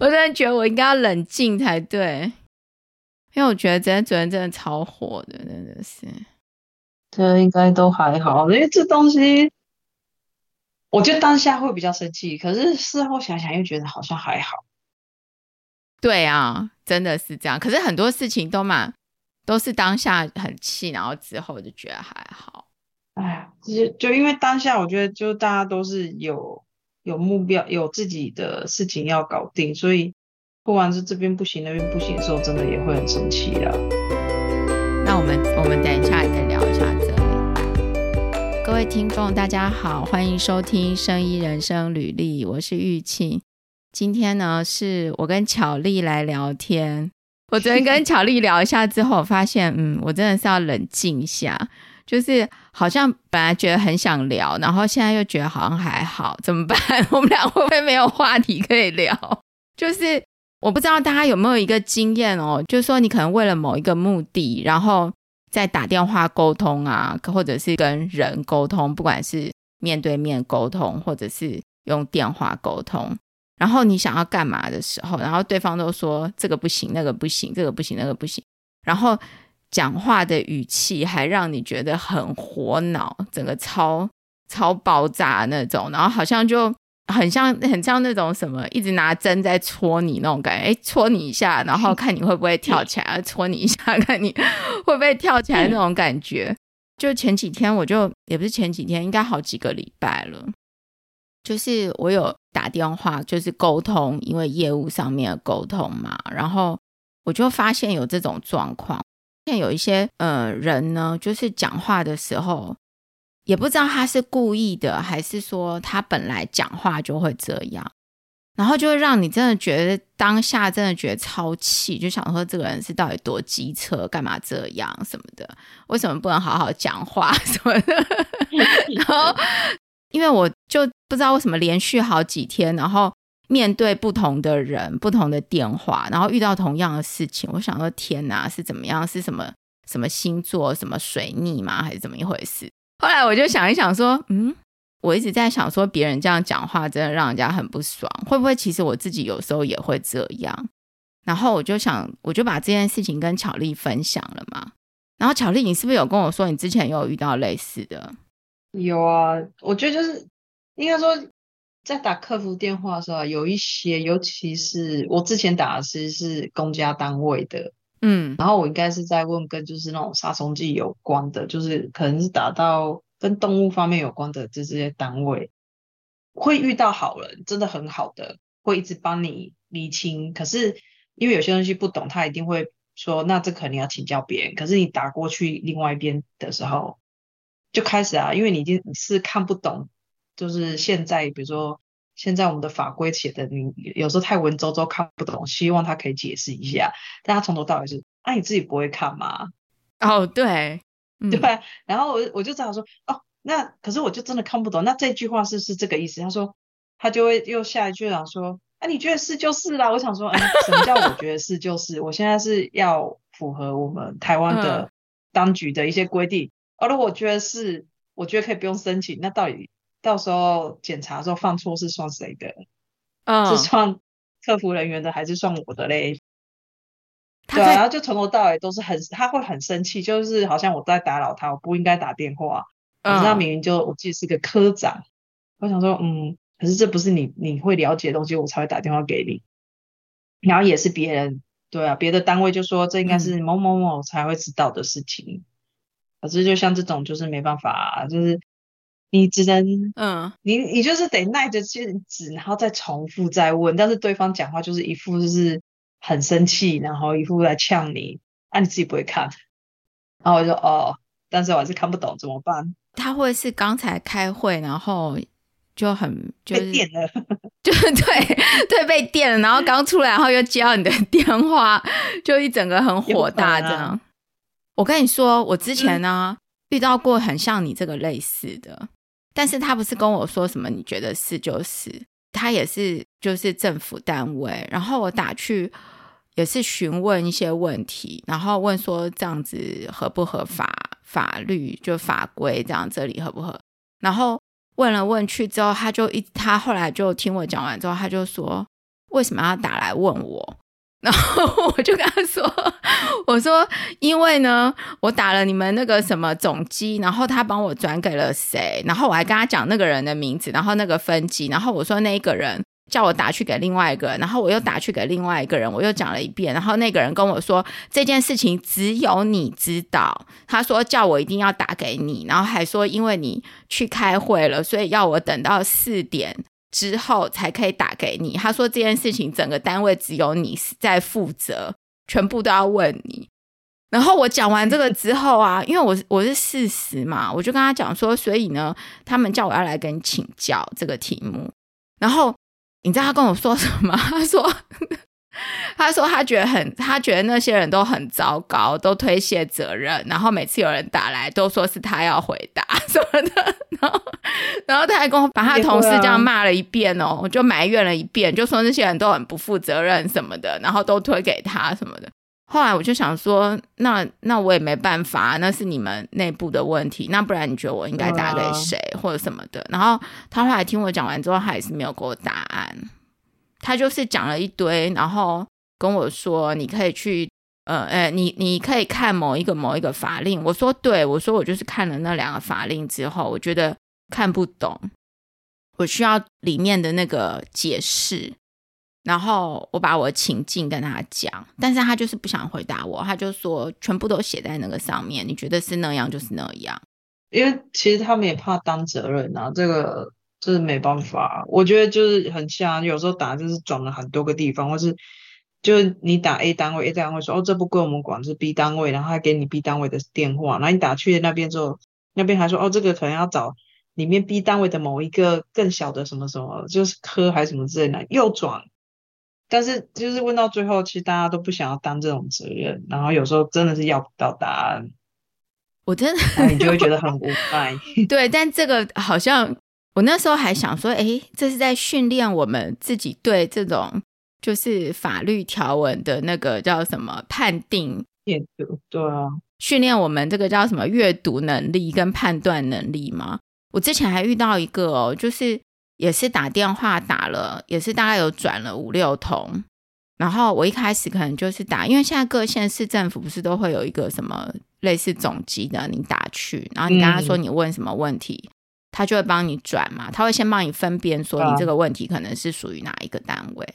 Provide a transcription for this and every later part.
我真的觉得我应该要冷静才对，因为我觉得昨天真的超火的，真的是。这应该都还好，因为这东西，我觉得当下会比较生气，可是事后想想又觉得好像还好。对啊，真的是这样。可是很多事情都嘛，都是当下很气，然后之后就觉得还好。哎，就就因为当下，我觉得就大家都是有。有目标，有自己的事情要搞定，所以不管是这边不行，那边不行的时候，真的也会很生气啦。那我们我们等一下再聊一下这里。各位听众，大家好，欢迎收听《生医人生履历》，我是玉庆。今天呢，是我跟巧丽来聊天。我昨天跟巧丽聊一下之后，我发现，嗯，我真的是要冷静一下。就是好像本来觉得很想聊，然后现在又觉得好像还好，怎么办？我们俩会不会没有话题可以聊？就是我不知道大家有没有一个经验哦，就是说你可能为了某一个目的，然后在打电话沟通啊，或者是跟人沟通，不管是面对面沟通，或者是用电话沟通，然后你想要干嘛的时候，然后对方都说这个不行，那个不行，这个不行，那个不行，然后。讲话的语气还让你觉得很火脑，整个超超爆炸那种，然后好像就很像很像那种什么，一直拿针在戳你那种感觉，诶，戳你一下，然后看你会不会跳起来，戳你一下，看你会不会跳起来那种感觉。就前几天，我就也不是前几天，应该好几个礼拜了，就是我有打电话，就是沟通，因为业务上面的沟通嘛，然后我就发现有这种状况。现有一些呃人呢，就是讲话的时候，也不知道他是故意的，还是说他本来讲话就会这样，然后就会让你真的觉得当下真的觉得超气，就想说这个人是到底多机车，干嘛这样什么的？为什么不能好好讲话 什么的？然后因为我就不知道为什么连续好几天，然后。面对不同的人、不同的电话，然后遇到同样的事情，我想说天哪，是怎么样？是什么什么星座？什么水逆吗？还是怎么一回事？后来我就想一想，说，嗯，我一直在想，说别人这样讲话，真的让人家很不爽。会不会其实我自己有时候也会这样？然后我就想，我就把这件事情跟巧丽分享了嘛。然后巧丽，你是不是有跟我说，你之前有遇到类似的？有啊，我觉得就是应该说。在打客服电话的时候，有一些，尤其是我之前打的是是公家单位的，嗯，然后我应该是在问跟就是那种杀虫剂有关的，就是可能是打到跟动物方面有关的这些单位，会遇到好人，真的很好的，会一直帮你厘清。可是因为有些东西不懂，他一定会说，那这肯定要请教别人。可是你打过去另外一边的时候，就开始啊，因为你已经你是看不懂。就是现在，比如说现在我们的法规写的，你有时候太文绉绉看不懂，希望他可以解释一下。但他从头到尾是，那、啊、你自己不会看吗？哦，对，对然后我我就这样说，哦，那可是我就真的看不懂。那这句话是是这个意思？他说他就会又下一句讲说，哎、啊，你觉得是就是啦。我想说，哎，什么叫我觉得是就是？我现在是要符合我们台湾的当局的一些规定。而、嗯、如果我觉得是，我觉得可以不用申请，那到底？到时候检查的时候放错是算谁的？嗯，是算客服人员的还是算我的嘞？对啊，然后就从头到尾都是很，他会很生气，就是好像我在打扰他，我不应该打电话。你知道明明就我记得是个科长，我想说，嗯，可是这不是你你会了解的东西，我才会打电话给你。然后也是别人，对啊，别的单位就说这应该是某某某才会知道的事情。嗯，可是就像这种就是没办法，就是。你只能，嗯，你你就是得耐着性子，然后再重复再问，但是对方讲话就是一副就是很生气，然后一副来呛你，啊，你自己不会看，然后我就哦，但是我还是看不懂，怎么办？他会是刚才开会，然后就很就是被电了，就 是对对被电了，然后刚出来，然后又接到你的电话，就一整个很火大这样。啊、我跟你说，我之前呢、嗯、遇到过很像你这个类似的。但是他不是跟我说什么，你觉得是就是，他也是就是政府单位，然后我打去也是询问一些问题，然后问说这样子合不合法，法律就法规这样这里合不合，然后问了问去之后，他就一他后来就听我讲完之后，他就说为什么要打来问我？然后我就跟他说：“ 我说，因为呢，我打了你们那个什么总机，然后他帮我转给了谁，然后我还跟他讲那个人的名字，然后那个分机，然后我说那一个人叫我打去给另外一个人，然后我又打去给另外一个人，我又讲了一遍，然后那个人跟我说这件事情只有你知道，他说叫我一定要打给你，然后还说因为你去开会了，所以要我等到四点。”之后才可以打给你。他说这件事情整个单位只有你在负责，全部都要问你。然后我讲完这个 之后啊，因为我我是事实嘛，我就跟他讲说，所以呢，他们叫我要来跟你请教这个题目。然后你知道他跟我说什么？他说。他说他觉得很，他觉得那些人都很糟糕，都推卸责任，然后每次有人打来都说是他要回答 什么的，然后，然后他还跟我把他同事这样骂了一遍哦，我就埋怨了一遍，就说那些人都很不负责任什么的，然后都推给他什么的。后来我就想说，那那我也没办法，那是你们内部的问题，那不然你觉得我应该打给谁或者什么的？然后他后来听我讲完之后，他也是没有给我答案。他就是讲了一堆，然后跟我说：“你可以去，呃，呃，你你可以看某一个某一个法令。”我说：“对，我说我就是看了那两个法令之后，我觉得看不懂，我需要里面的那个解释。”然后我把我情境跟他讲，但是他就是不想回答我，他就说：“全部都写在那个上面，你觉得是那样就是那样。”因为其实他们也怕担责任啊，这个。这是没办法，我觉得就是很像，有时候打就是转了很多个地方，或是就是你打 A 单位，A 单位说哦，这不归我们管，是 B 单位，然后还给你 B 单位的电话，然后你打去那边之后，那边还说哦，这个可能要找里面 B 单位的某一个更小的什么什么，就是科还是什么之类的，又转，但是就是问到最后，其实大家都不想要担这种责任，然后有时候真的是要不到答案，我真的，你就会觉得很无奈。对，但这个好像。我那时候还想说，诶，这是在训练我们自己对这种就是法律条文的那个叫什么判定阅读，对啊，训练我们这个叫什么阅读能力跟判断能力吗？我之前还遇到一个哦，就是也是打电话打了，也是大概有转了五六通，然后我一开始可能就是打，因为现在各县市政府不是都会有一个什么类似总机的，你打去，然后你跟他说你问什么问题。嗯他就会帮你转嘛，他会先帮你分辨说你这个问题可能是属于哪一个单位，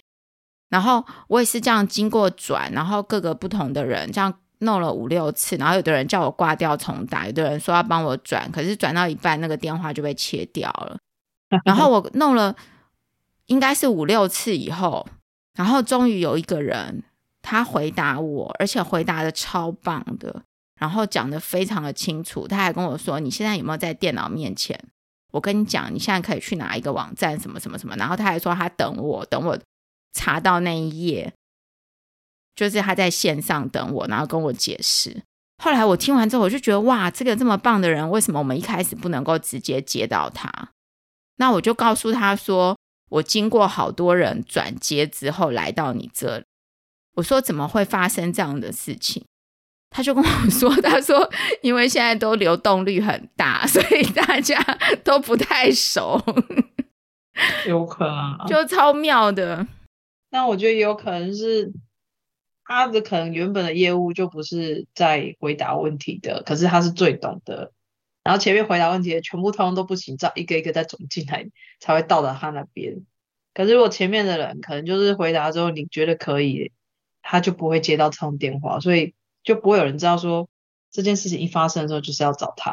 然后我也是这样经过转，然后各个不同的人这样弄了五六次，然后有的人叫我挂掉重打，有的人说要帮我转，可是转到一半那个电话就被切掉了，然后我弄了应该是五六次以后，然后终于有一个人他回答我，而且回答的超棒的，然后讲的非常的清楚，他还跟我说，你现在有没有在电脑面前？我跟你讲，你现在可以去哪一个网站，什么什么什么，然后他还说他等我，等我查到那一页，就是他在线上等我，然后跟我解释。后来我听完之后，我就觉得哇，这个这么棒的人，为什么我们一开始不能够直接接到他？那我就告诉他说，我经过好多人转接之后来到你这里。我说怎么会发生这样的事情？他就跟我说：“他说，因为现在都流动率很大，所以大家都不太熟，有可能就超妙的。那我觉得有可能是他的可能原本的业务就不是在回答问题的，可是他是最懂的。然后前面回答问题的全部通通都不行，照一个一个再转进来才会到达他那边。可是如果前面的人可能就是回答之后你觉得可以，他就不会接到这种电话，所以。”就不会有人知道说这件事情一发生的时候就是要找他，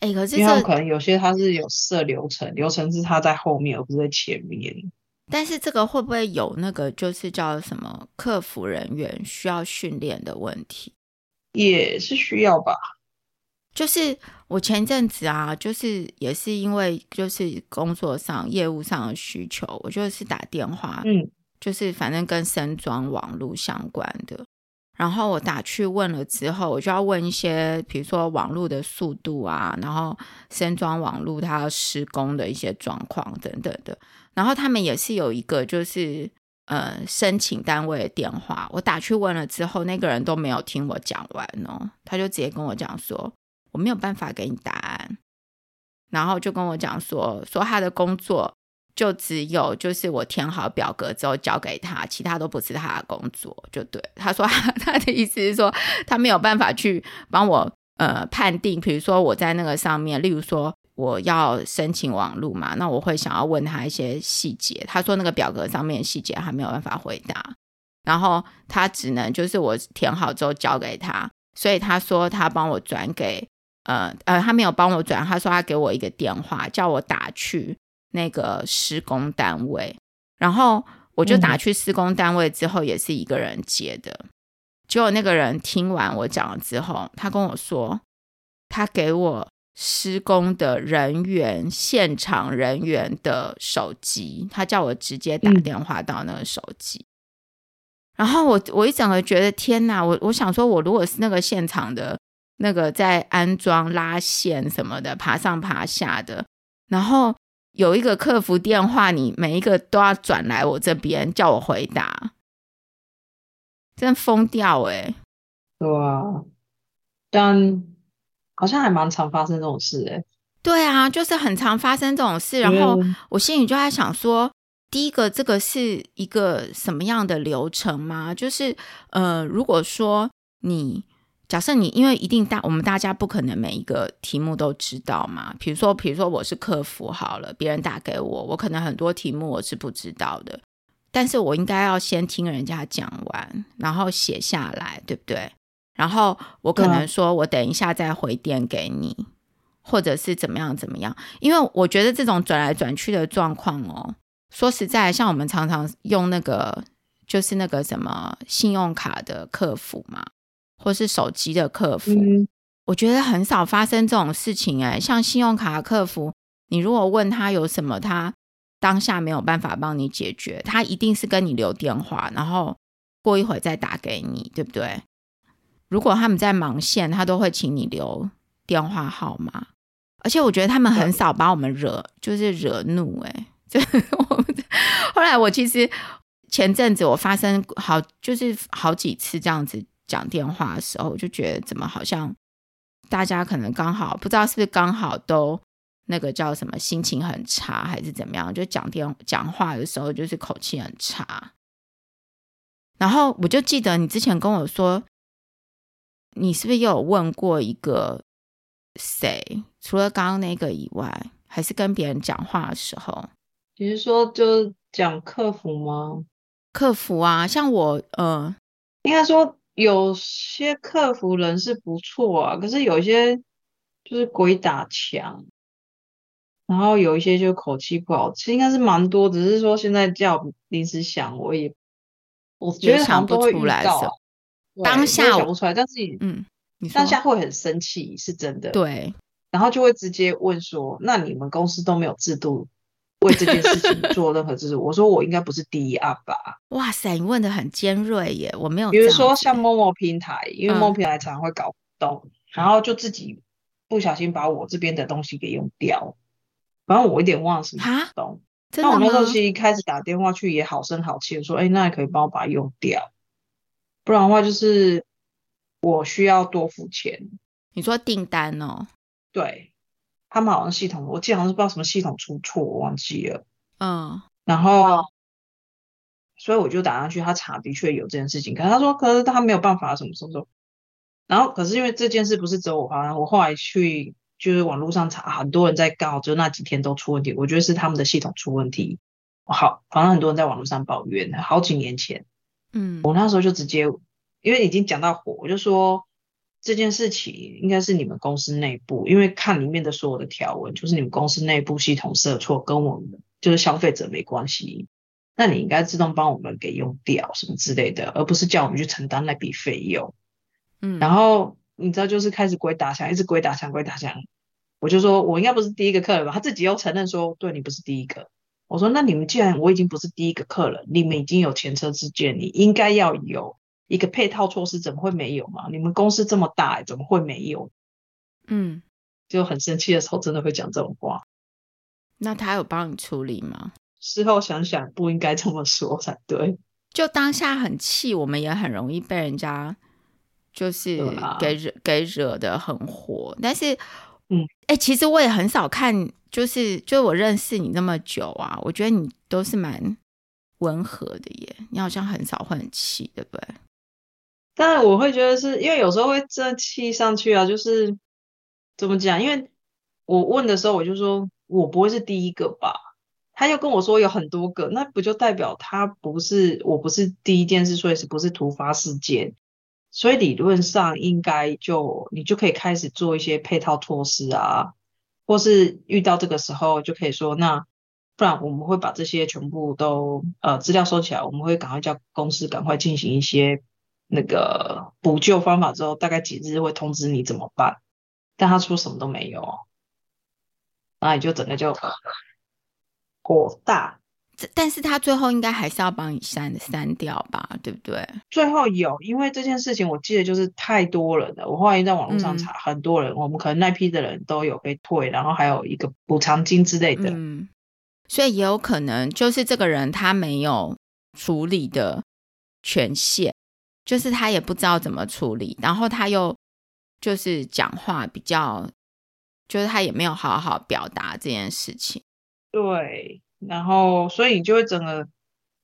哎、欸，可是因为可能有些他是有设流程，流程是他在后面而不是在前面。但是这个会不会有那个就是叫什么客服人员需要训练的问题？也是需要吧。就是我前阵子啊，就是也是因为就是工作上业务上的需求，我就是打电话，嗯，就是反正跟深装网络相关的。然后我打去问了之后，我就要问一些，比如说网络的速度啊，然后深装网络它要施工的一些状况等等的。然后他们也是有一个就是呃申请单位的电话，我打去问了之后，那个人都没有听我讲完哦，他就直接跟我讲说我没有办法给你答案，然后就跟我讲说说他的工作就只有就是我填好表格之后交给他，其他都不是他的工作，就对。他说他，的意思是说，他没有办法去帮我呃判定，比如说我在那个上面，例如说我要申请网路嘛，那我会想要问他一些细节。他说那个表格上面细节他没有办法回答，然后他只能就是我填好之后交给他，所以他说他帮我转给呃呃，他没有帮我转，他说他给我一个电话叫我打去。那个施工单位，然后我就打去施工单位之后，也是一个人接的。嗯、结果那个人听完我讲了之后，他跟我说，他给我施工的人员、现场人员的手机，他叫我直接打电话到那个手机。嗯、然后我我一整个觉得天哪，我我想说，我如果是那个现场的那个在安装拉线什么的，爬上爬下的，然后。有一个客服电话，你每一个都要转来我这边叫我回答，真疯掉哎、欸！对啊，但好像还蛮常发生这种事哎、欸。对啊，就是很常发生这种事。然后我心里就在想说，第一个，这个是一个什么样的流程吗？就是呃，如果说你。假设你因为一定大，我们大家不可能每一个题目都知道嘛。比如说，比如说我是客服好了，别人打给我，我可能很多题目我是不知道的，但是我应该要先听人家讲完，然后写下来，对不对？然后我可能说我等一下再回电给你，嗯、或者是怎么样怎么样。因为我觉得这种转来转去的状况哦，说实在，像我们常常用那个就是那个什么信用卡的客服嘛。或是手机的客服，嗯、我觉得很少发生这种事情哎。像信用卡的客服，你如果问他有什么，他当下没有办法帮你解决，他一定是跟你留电话，然后过一会再打给你，对不对？如果他们在忙线，他都会请你留电话号码。而且我觉得他们很少把我们惹，嗯、就是惹怒哎。就 我们后来我其实前阵子我发生好就是好几次这样子。讲电话的时候，我就觉得怎么好像大家可能刚好不知道是不是刚好都那个叫什么心情很差还是怎么样，就讲电讲话的时候就是口气很差。然后我就记得你之前跟我说，你是不是也有问过一个谁？除了刚刚那个以外，还是跟别人讲话的时候？你是说就讲客服吗？客服啊，像我呃，应该说。有些客服人是不错啊，可是有一些就是鬼打墙，然后有一些就口气不好，其实应该是蛮多，只是说现在叫临时想，我也我觉得想不出来，当下想不出来，但是嗯，当下会很生气，是真的，对，然后就会直接问说，那你们公司都没有制度？为这件事情做任何事，我说我应该不是第一案吧？哇塞，你问的很尖锐耶！我没有，比如说像 Momo 平台，因为 Momo 平台常常会搞活动，嗯、然后就自己不小心把我这边的东西给用掉，反正我有点忘了什么活动。那我那时候其实一开始打电话去也好声好气的说，哎，那你可以帮我把它用掉，不然的话就是我需要多付钱。你说订单哦？对。他们好像系统，我记得好像是不知道什么系统出错，我忘记了。嗯，然后，所以我就打上去，他查的确有这件事情，可是他说，可是他没有办法什么什么什么。然后，可是因为这件事不是只有我发生，我后来去就是网络上查，很多人在告，就那几天都出问题。我觉得是他们的系统出问题。好，反正很多人在网络上抱怨，好几年前，嗯，我那时候就直接，因为已经讲到火，我就说。这件事情应该是你们公司内部，因为看里面的所有的条文，就是你们公司内部系统设错，跟我们就是消费者没关系。那你应该自动帮我们给用掉什么之类的，而不是叫我们去承担那笔费用。嗯，然后你知道，就是开始鬼打墙，一直鬼打墙，鬼打墙。我就说我应该不是第一个客人吧？他自己又承认说，对，你不是第一个。我说那你们既然我已经不是第一个客人，你们已经有前车之鉴，你应该要有。一个配套措施怎么会没有嘛？你们公司这么大，怎么会没有？嗯，就很生气的时候，真的会讲这种话。那他有帮你处理吗？事后想想，不应该这么说才对。就当下很气，我们也很容易被人家就是给惹、啊、给惹得很火。但是，嗯，哎、欸，其实我也很少看，就是就我认识你那么久啊，我觉得你都是蛮温和的耶，你好像很少会很气，对不对？但我会觉得是因为有时候会真气上去啊，就是怎么讲？因为我问的时候，我就说我不会是第一个吧？他又跟我说有很多个，那不就代表他不是，我不是第一件事，所以是不是突发事件？所以理论上应该就你就可以开始做一些配套措施啊，或是遇到这个时候就可以说，那不然我们会把这些全部都呃资料收起来，我们会赶快叫公司赶快进行一些那个补救方法，之后大概几日会通知你怎么办。但他说什么都没有，那你就整个就。火大，但是他最后应该还是要帮你删删掉吧，对不对？最后有，因为这件事情我记得就是太多人了，我后来在网络上查，很多人，嗯、我们可能那批的人都有被退，然后还有一个补偿金之类的，嗯，所以也有可能就是这个人他没有处理的权限，就是他也不知道怎么处理，然后他又就是讲话比较，就是他也没有好好表达这件事情。对，然后所以你就会整个，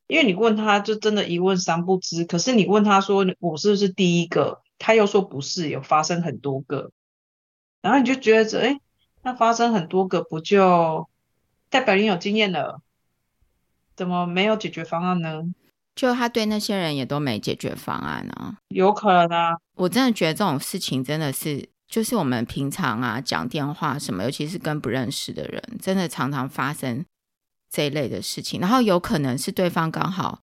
因为你问他就真的一问三不知，可是你问他说我是不是第一个，他又说不是，有发生很多个，然后你就觉得哎，那发生很多个不就代表你有经验了？怎么没有解决方案呢？就他对那些人也都没解决方案呢？有可能啊，我真的觉得这种事情真的是。就是我们平常啊讲电话什么，尤其是跟不认识的人，真的常常发生这一类的事情。然后有可能是对方刚好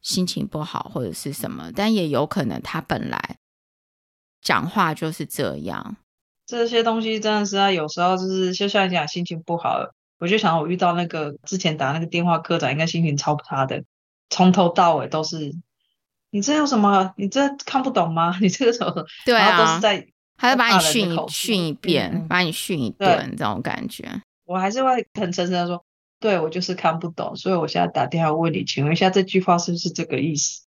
心情不好或者是什么，但也有可能他本来讲话就是这样。这些东西真的是啊，有时候就是就像你讲心情不好，我就想我遇到那个之前打那个电话科长，应该心情超差的，从头到尾都是你这有什么？你这看不懂吗？你这个什么？对啊，都是在。他就把你训一训一遍，嗯、把你训一顿，这种感觉。我还是会很诚实的说，对，我就是看不懂，所以我现在打电话问你，请问一下这句话是不是这个意思？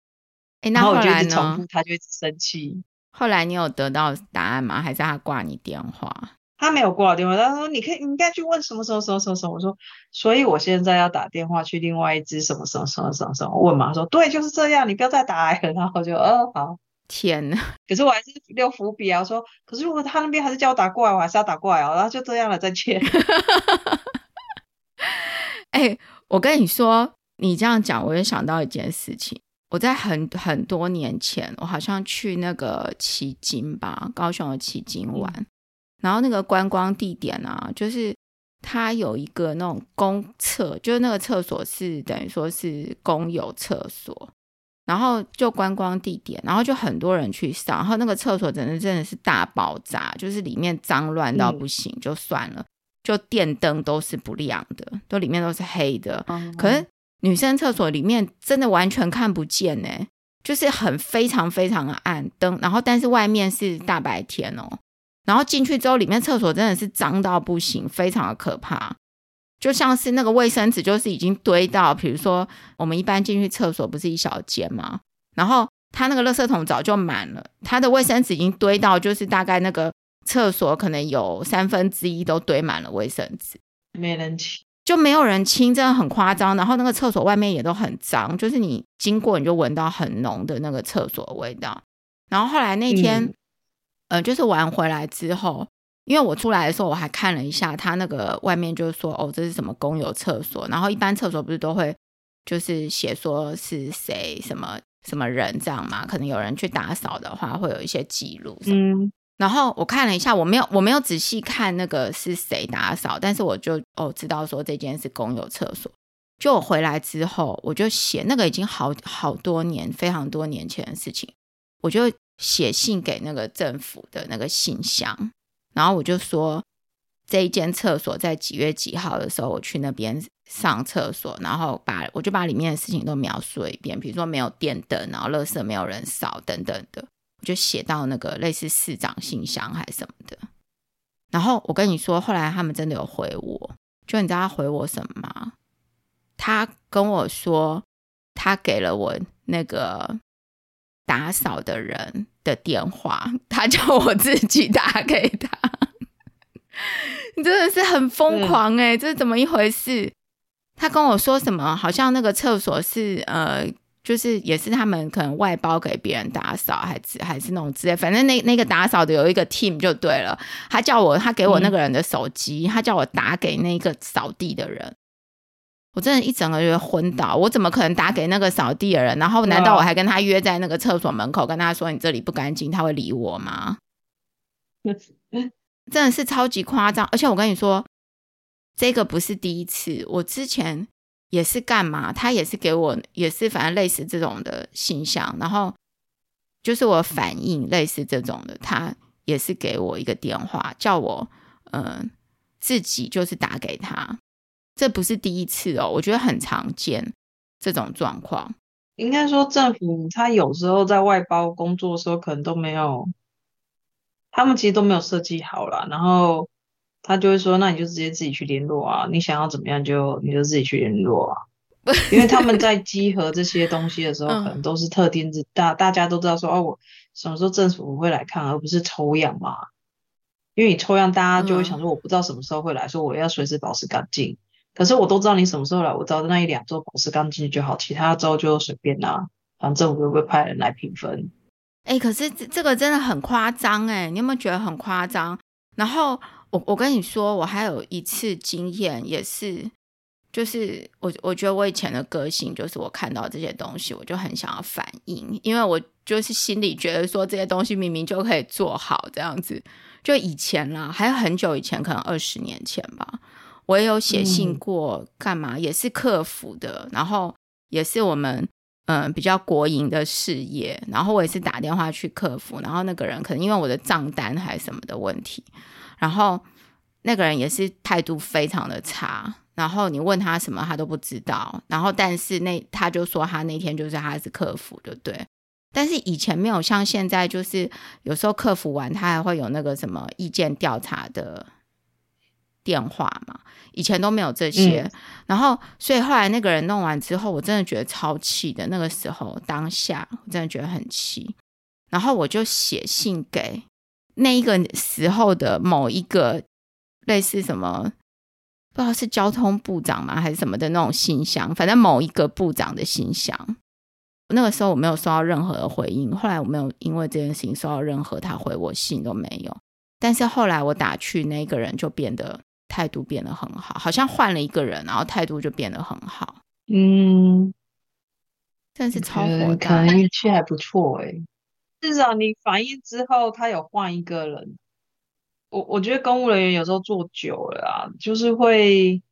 哎，那后来呢？然后我就一直重复，他就一直生气。后来你有得到答案吗？还是他挂你电话？他没有挂我电话，他说你可以，你应该去问什么什么什么什么什么。我说，所以我现在要打电话去另外一支什么什么什么什么什么问嘛。他说，对，就是这样，你不要再打了。然后我就，哦，好。天呐，可是我还是留伏笔啊！我说，可是如果他那边还是叫我打过来，我还是要打过来哦。然后就这样了，再见。哎、欸，我跟你说，你这样讲，我也想到一件事情。我在很很多年前，我好像去那个旗津吧，高雄的旗津玩，嗯、然后那个观光地点啊，就是它有一个那种公厕，就是那个厕所是等于说是公有厕所。然后就观光地点，然后就很多人去上，然后那个厕所真的真的是大爆炸，就是里面脏乱到不行，就算了，就电灯都是不亮的，都里面都是黑的。可是女生厕所里面真的完全看不见呢，就是很非常非常的暗灯，然后但是外面是大白天哦，然后进去之后里面厕所真的是脏到不行，非常的可怕。就像是那个卫生纸，就是已经堆到，比如说我们一般进去厕所不是一小间吗？然后他那个垃圾桶早就满了，他的卫生纸已经堆到，就是大概那个厕所可能有三分之一都堆满了卫生纸，没人清，就没有人清，真的很夸张。然后那个厕所外面也都很脏，就是你经过你就闻到很浓的那个厕所的味道。然后后来那天，嗯、呃，就是玩回来之后。因为我出来的时候，我还看了一下他那个外面，就是说哦，这是什么公有厕所。然后一般厕所不是都会就是写说是谁什么什么人这样嘛？可能有人去打扫的话，会有一些记录。嗯。然后我看了一下，我没有我没有仔细看那个是谁打扫，但是我就哦知道说这间是公有厕所。就我回来之后，我就写那个已经好好多年，非常多年前的事情，我就写信给那个政府的那个信箱。然后我就说，这一间厕所在几月几号的时候，我去那边上厕所，然后把我就把里面的事情都描述一遍，比如说没有电灯，然后垃圾没有人扫等等的，就写到那个类似市长信箱还是什么的。然后我跟你说，后来他们真的有回我，就你知道他回我什么吗？他跟我说，他给了我那个。打扫的人的电话，他叫我自己打给他。你真的是很疯狂哎、欸，这是怎么一回事？他跟我说什么？好像那个厕所是呃，就是也是他们可能外包给别人打扫，还是还是那种之类。反正那那个打扫的有一个 team 就对了。他叫我，他给我那个人的手机，嗯、他叫我打给那个扫地的人。我真的，一整个人昏倒。我怎么可能打给那个扫地的人？然后难道我还跟他约在那个厕所门口，跟他说你这里不干净，他会理我吗？真的是超级夸张。而且我跟你说。这个不是第一次，我之前也是干嘛？他也是给我，也是反正类似这种的信箱，然后就是我反应类似这种的，他也是给我一个电话，叫我嗯、呃、自己就是打给他。这不是第一次哦，我觉得很常见这种状况。应该说政府他有时候在外包工作的时候，可能都没有，他们其实都没有设计好啦，然后。他就会说：“那你就直接自己去联络啊，你想要怎么样就你就自己去联络啊。”因为他们在集合这些东西的时候，可能都是特定日，大大家都知道说哦，我什么时候政府会来看，而不是抽样嘛。因为你抽样，大家就会想说，我不知道什么时候会来说，我要随时保持干净。可是我都知道你什么时候来，我知道那一两周保持干净就好，其他周就随便啦。反正我会不会派人来评分？哎、可是这这个真的很夸张哎，你有没有觉得很夸张？然后。我我跟你说，我还有一次经验，也是，就是我我觉得我以前的个性，就是我看到这些东西，我就很想要反应，因为我就是心里觉得说这些东西明明就可以做好这样子。就以前啦，还有很久以前，可能二十年前吧，我也有写信过，干嘛、嗯、也是客服的，然后也是我们嗯、呃、比较国营的事业，然后我也是打电话去客服，然后那个人可能因为我的账单还是什么的问题。然后那个人也是态度非常的差，然后你问他什么他都不知道，然后但是那他就说他那天就是他是客服，对不对？但是以前没有像现在，就是有时候客服完他还会有那个什么意见调查的电话嘛，以前都没有这些。嗯、然后所以后来那个人弄完之后，我真的觉得超气的。那个时候当下我真的觉得很气，然后我就写信给。那一个时候的某一个类似什么，不知道是交通部长吗，还是什么的那种信箱，反正某一个部长的信箱。那个时候我没有收到任何的回应，后来我没有因为这件事情收到任何他回我信都没有。但是后来我打去那个人就变得态度变得很好，好像换了一个人，然后态度就变得很好。嗯，真是超火大，可能运气还不错哎、欸。至少你反应之后，他有换一个人。我我觉得公务人员有时候做久了啊，就是会，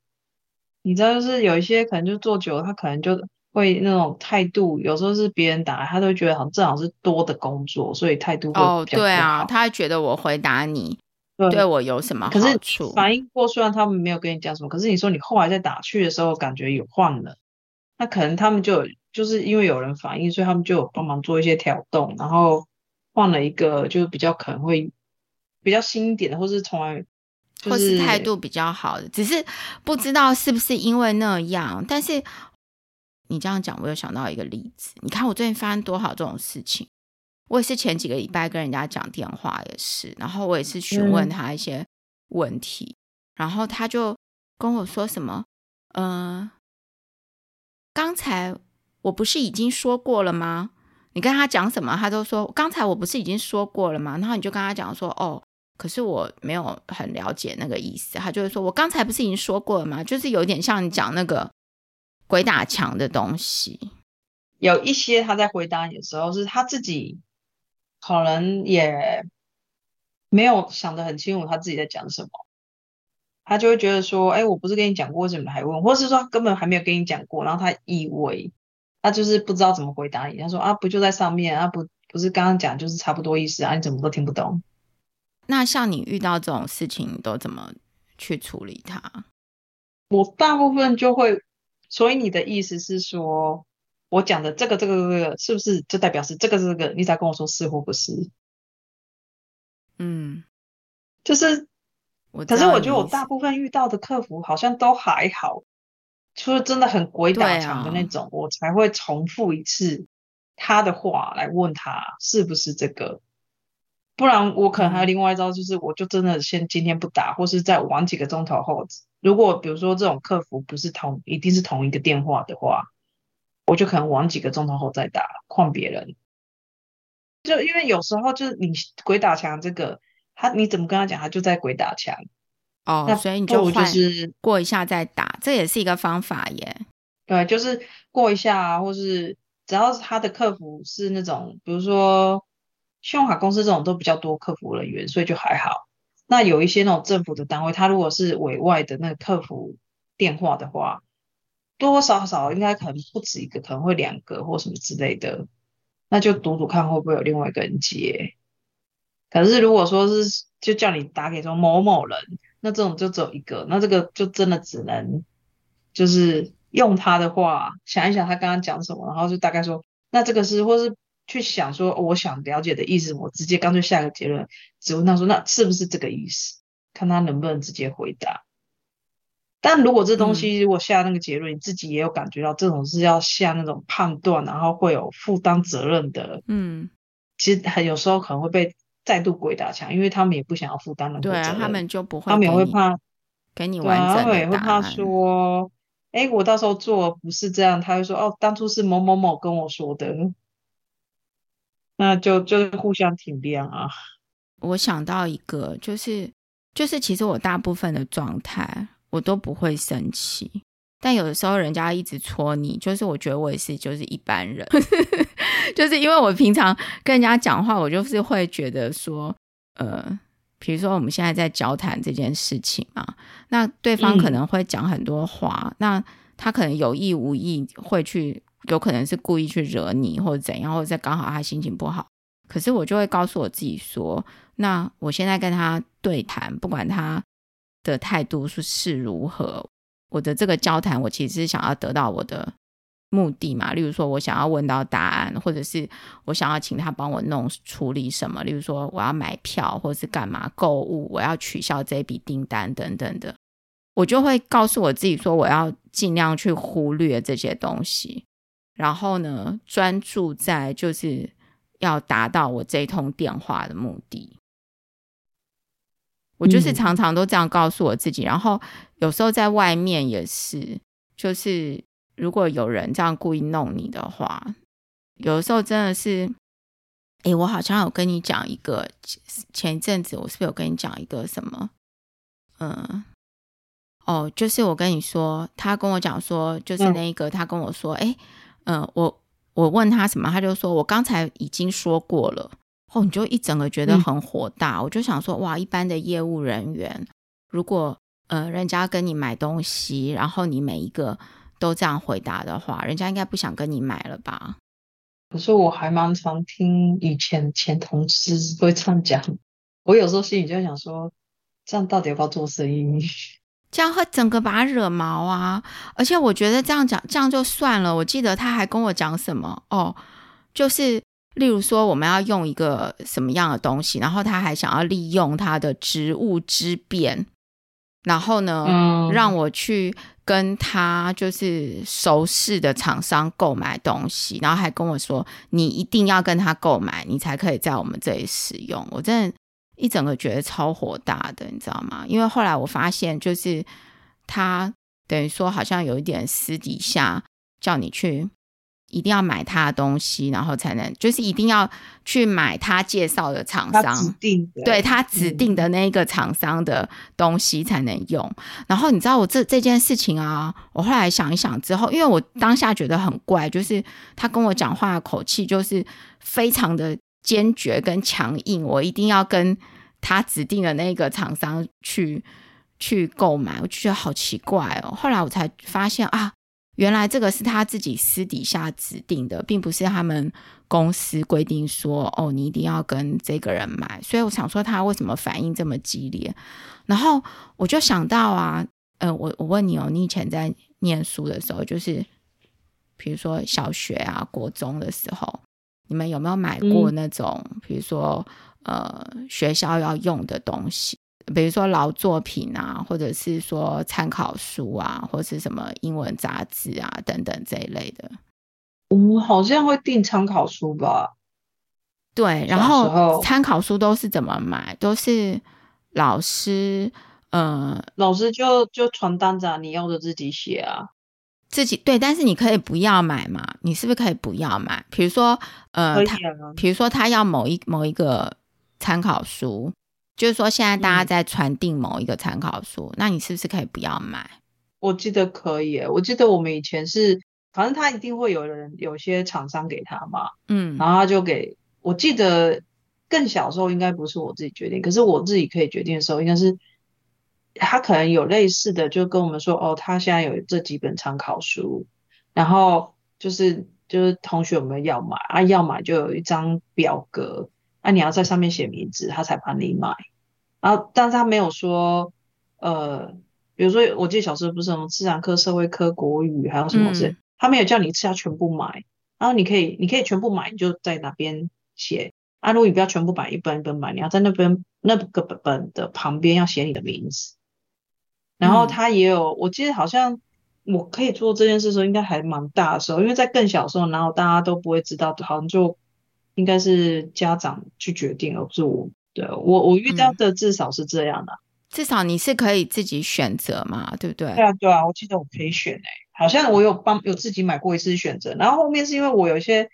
你知道，就是有一些可能就做久了，他可能就会那种态度，有时候是别人打来，他都会觉得好像正好是多的工作，所以态度会哦，对啊，他觉得我回答你对，我有什么好处？可是反应过，虽然他们没有跟你讲什么，可是你说你后来在打趣的时候，感觉有换了，那可能他们就有。就是因为有人反应，所以他们就有帮忙做一些调动，然后换了一个，就是比较可能会比较新一点的，或是从来、就是、或是态度比较好的，只是不知道是不是因为那样。但是你这样讲，我又想到一个例子。你看我最近发生多少这种事情？我也是前几个礼拜跟人家讲电话也是，然后我也是询问他一些问题，嗯、然后他就跟我说什么，嗯、呃，刚才。我不是已经说过了吗？你跟他讲什么，他都说刚才我不是已经说过了吗？然后你就跟他讲说，哦，可是我没有很了解那个意思。他就会说，我刚才不是已经说过了吗？就是有点像你讲那个鬼打墙的东西。有一些他在回答你的时候，是他自己可能也没有想得很清楚他自己在讲什么，他就会觉得说，哎，我不是跟你讲过，为什么还问？或是说根本还没有跟你讲过，然后他以为。他就是不知道怎么回答你。他说啊，不就在上面啊，不不是刚刚讲就是差不多意思啊，你怎么都听不懂？那像你遇到这种事情，你都怎么去处理它？我大部分就会，所以你的意思是说，我讲的这个这个这个是不是就代表是这个这个？你再跟我说是或不是？嗯，就是，可是我觉得我大部分遇到的客服好像都还好。除了真的很鬼打墙的那种，啊，我才会重复一次他的话来问他是不是这个。不然我可能还有另外一招，就是我就真的先今天不打，或是再晚几个钟头后。如果比如说这种客服不是同一定是同一个电话的话，我就可能晚几个钟头后再打，换别人。就因为有时候就是你鬼打墙这个，他你怎么跟他讲，他就在鬼打墙。哦，那所以你就就是过一下再打，这也是一个方法耶。对，就是过一下啊，或是只要是他的客服是那种，比如说信用卡公司这种都比较多客服人员，所以就还好。那有一些那种政府的单位，他如果是委外的那个客服电话的话，多多少少应该可能不止一个，可能会两个或什么之类的。那就赌赌看会不会有另外一个人接。可是如果说是就叫你打给说某某人。那这种就只有一个，那这个就真的只能就是用他的话想一想他刚刚讲什么，然后就大概说，那这个是，或是去想说我想了解的意思，我直接干脆下个结论，只问他说那是不是这个意思，看他能不能直接回答。但如果这东西如果下那个结论，嗯、你自己也有感觉到这种是要下那种判断，然后会有负担责任的，嗯，其实很有时候可能会被。再度鬼打墙，因为他们也不想要负担那么多责任。对啊，他们就不会，他们也会怕给你完整的答案。他们也会怕说，哎，我到时候做不是这样，他会说，哦，当初是某某某跟我说的，那就就互相体谅啊。我想到一个，就是就是，其实我大部分的状态，我都不会生气。但有的时候人家一直戳你，就是我觉得我也是就是一般人，就是因为我平常跟人家讲话，我就是会觉得说，呃，比如说我们现在在交谈这件事情嘛，那对方可能会讲很多话，嗯、那他可能有意无意会去，有可能是故意去惹你或者怎样，或者刚好他心情不好，可是我就会告诉我自己说，那我现在跟他对谈，不管他的态度是是如何。我的这个交谈，我其实想要得到我的目的嘛。例如说，我想要问到答案，或者是我想要请他帮我弄处理什么。例如说，我要买票，或者是干嘛购物，我要取消这笔订单等等的，我就会告诉我自己说，我要尽量去忽略这些东西，然后呢，专注在就是要达到我这通电话的目的。我就是常常都这样告诉我自己，嗯、然后有时候在外面也是，就是如果有人这样故意弄你的话，有的时候真的是，诶，我好像有跟你讲一个，前一阵子我是不是有跟你讲一个什么？嗯，哦，就是我跟你说，他跟我讲说，就是那个他跟我说，诶，嗯，我我问他什么，他就说我刚才已经说过了。哦，你就一整个觉得很火大，嗯、我就想说，哇，一般的业务人员，如果呃人家跟你买东西，然后你每一个都这样回答的话，人家应该不想跟你买了吧？可是我还蛮常听以前前同事会这样讲，我有时候心里就在想说，这样到底要不要做生意？这样会整个把他惹毛啊！而且我觉得这样讲，这样就算了。我记得他还跟我讲什么哦，就是。例如说，我们要用一个什么样的东西，然后他还想要利用他的职务之便，然后呢，嗯、让我去跟他就是熟识的厂商购买东西，然后还跟我说，你一定要跟他购买，你才可以在我们这里使用。我真的，一整个觉得超火大的，你知道吗？因为后来我发现，就是他等于说，好像有一点私底下叫你去。一定要买他的东西，然后才能，就是一定要去买他介绍的厂商，他指定的，对他指定的那一个厂商的东西才能用。嗯、然后你知道我这这件事情啊，我后来想一想之后，因为我当下觉得很怪，就是他跟我讲话的口气就是非常的坚决跟强硬，我一定要跟他指定的那个厂商去去购买，我就觉得好奇怪哦。后来我才发现啊。原来这个是他自己私底下指定的，并不是他们公司规定说哦，你一定要跟这个人买。所以我想说他为什么反应这么激烈？然后我就想到啊，呃，我我问你哦，你以前在念书的时候，就是比如说小学啊、国中的时候，你们有没有买过那种，嗯、比如说呃学校要用的东西？比如说老作品啊，或者是说参考书啊，或者是什么英文杂志啊等等这一类的。我们好像会订参考书吧？对，然后参考书都是怎么买？都是老师，呃，老师就就传单子啊，你要的自己写啊，自己对，但是你可以不要买嘛，你是不是可以不要买？比如说，呃，比如说他要某一某一个参考书，就是说现在大家在传递某一个参考书，嗯，那你是不是可以不要买？我记得可以，我记得我们以前是，反正他一定会有人有些厂商给他嘛，嗯，然后他就给。我记得更小时候应该不是我自己决定，可是我自己可以决定的时候，应该是他可能有类似的，就跟我们说哦，他现在有这几本参考书，然后就是就是同学们要买啊，要买就有一张表格，啊，你要在上面写名字，他才帮你买。然后，但是他没有说呃，比如说我记得小时候不是什么自然科、社会科、国语还有什么事，嗯、他没有叫你一次要全部买，然后你可以你可以全部买，你就在哪边。写啊，如果你不要全部买，一本一本买，你要在那边那个本本的旁边要写你的名字。然后他也有，我记得好像我可以做这件事的时候，应该还蛮大的时候，因为在更小的时候，然后大家都不会知道，好像就应该是家长去决定而不是我。对，我我遇到的至少是这样的，至少你是可以自己选择嘛，对不对？对啊，对啊，我记得我可以选诶、欸，好像我有帮有自己买过一次选择，然后后面是因为我有一些。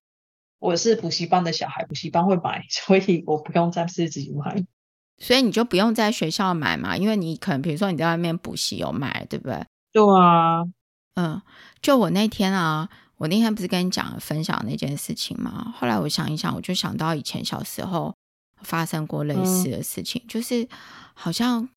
我是补习班的小孩，补习班会买，所以我不用再自己买。所以你就不用在学校买嘛，因为你可能比如说你在外面补习有买，对不对？对啊，嗯，就我那天啊，我那天不是跟你讲分享那件事情吗？后来我想一想，我就想到以前小时候发生过类似的事情，嗯、就是好像。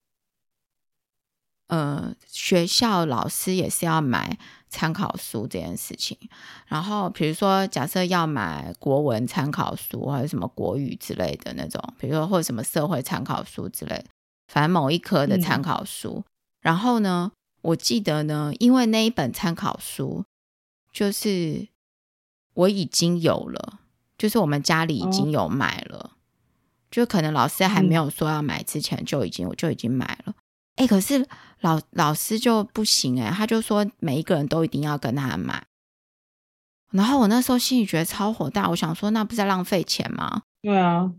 呃，学校老师也是要买参考书这件事情。然后，比如说，假设要买国文参考书，或者什么国语之类的那种，比如说或者什么社会参考书之类，反正某一科的参考书。嗯。然后呢，我记得呢，因为那一本参考书就是我已经有了，就是我们家里已经有买了，哦，就可能老师还没有说要买之前就已经，我就已经买了。哎，可是老老师就不行哎，他就说每一个人都一定要跟他买。然后我那时候心里觉得超火大，我想说那不是在浪费钱吗？对啊，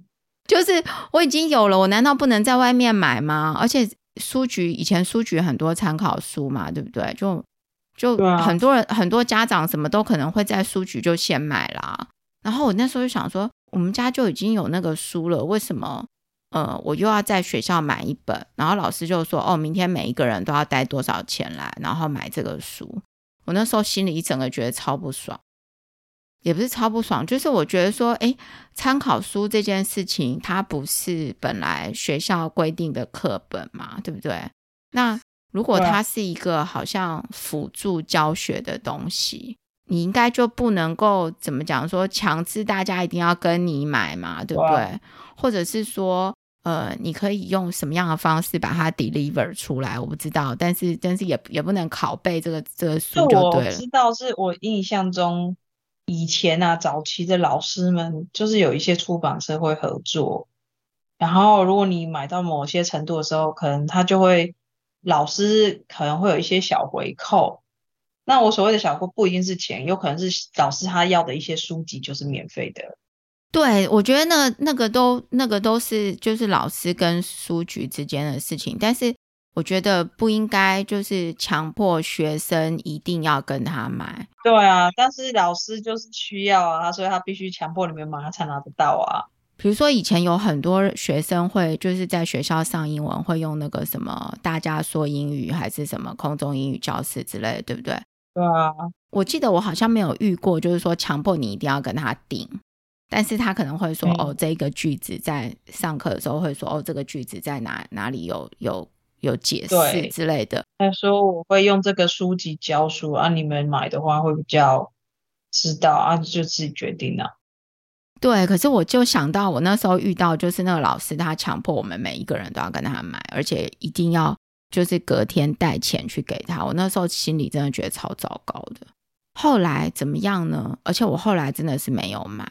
就是我已经有了，我难道不能在外面买吗？而且书局以前书局很多参考书嘛，对不对？就就很多人、啊、很多家长什么都可能会在书局就先买啦。然后我那时候就想说，我们家就已经有那个书了，为什么？呃，我又要在学校买一本，然后老师就说：“哦，明天每一个人都要带多少钱来，然后买这个书。”我那时候心里一整个觉得超不爽，也不是超不爽，就是我觉得说，哎，参考书这件事情，它不是本来学校规定的课本嘛，对不对？那如果它是一个好像辅助教学的东西，你应该就不能够怎么讲说强制大家一定要跟你买嘛，对不对？或者是说。呃，你可以用什么样的方式把它 deliver 出来？我不知道，但是但是也也不能拷贝这个这个书就对了。我知道，是我印象中以前啊，早期的老师们就是有一些出版社会合作，然后如果你买到某些程度的时候，可能他就会老师可能会有一些小回扣。那我所谓的小回扣不一定是钱，有可能是老师他要的一些书籍就是免费的。对，我觉得那那个都那个都是就是老师跟书局之间的事情，但是我觉得不应该就是强迫学生一定要跟他买。对啊，但是老师就是需要啊，所以他必须强迫你们买，他才拿得到啊。比如说以前有很多学生会就是在学校上英文，会用那个什么大家说英语还是什么空中英语教室之类的，对不对？对啊，我记得我好像没有遇过，就是说强迫你一定要跟他订。但是他可能会说，嗯、哦，这个句子在上课的时候会说，哦，这个句子在哪哪里有有有解释之类的。他说我会用这个书籍教书啊，你们买的话会比较知道啊，就自己决定了、啊。对，可是我就想到我那时候遇到，就是那个老师他强迫我们每一个人都要跟他买，而且一定要就是隔天带钱去给他。我那时候心里真的觉得超糟糕的。后来怎么样呢？而且我后来真的是没有买。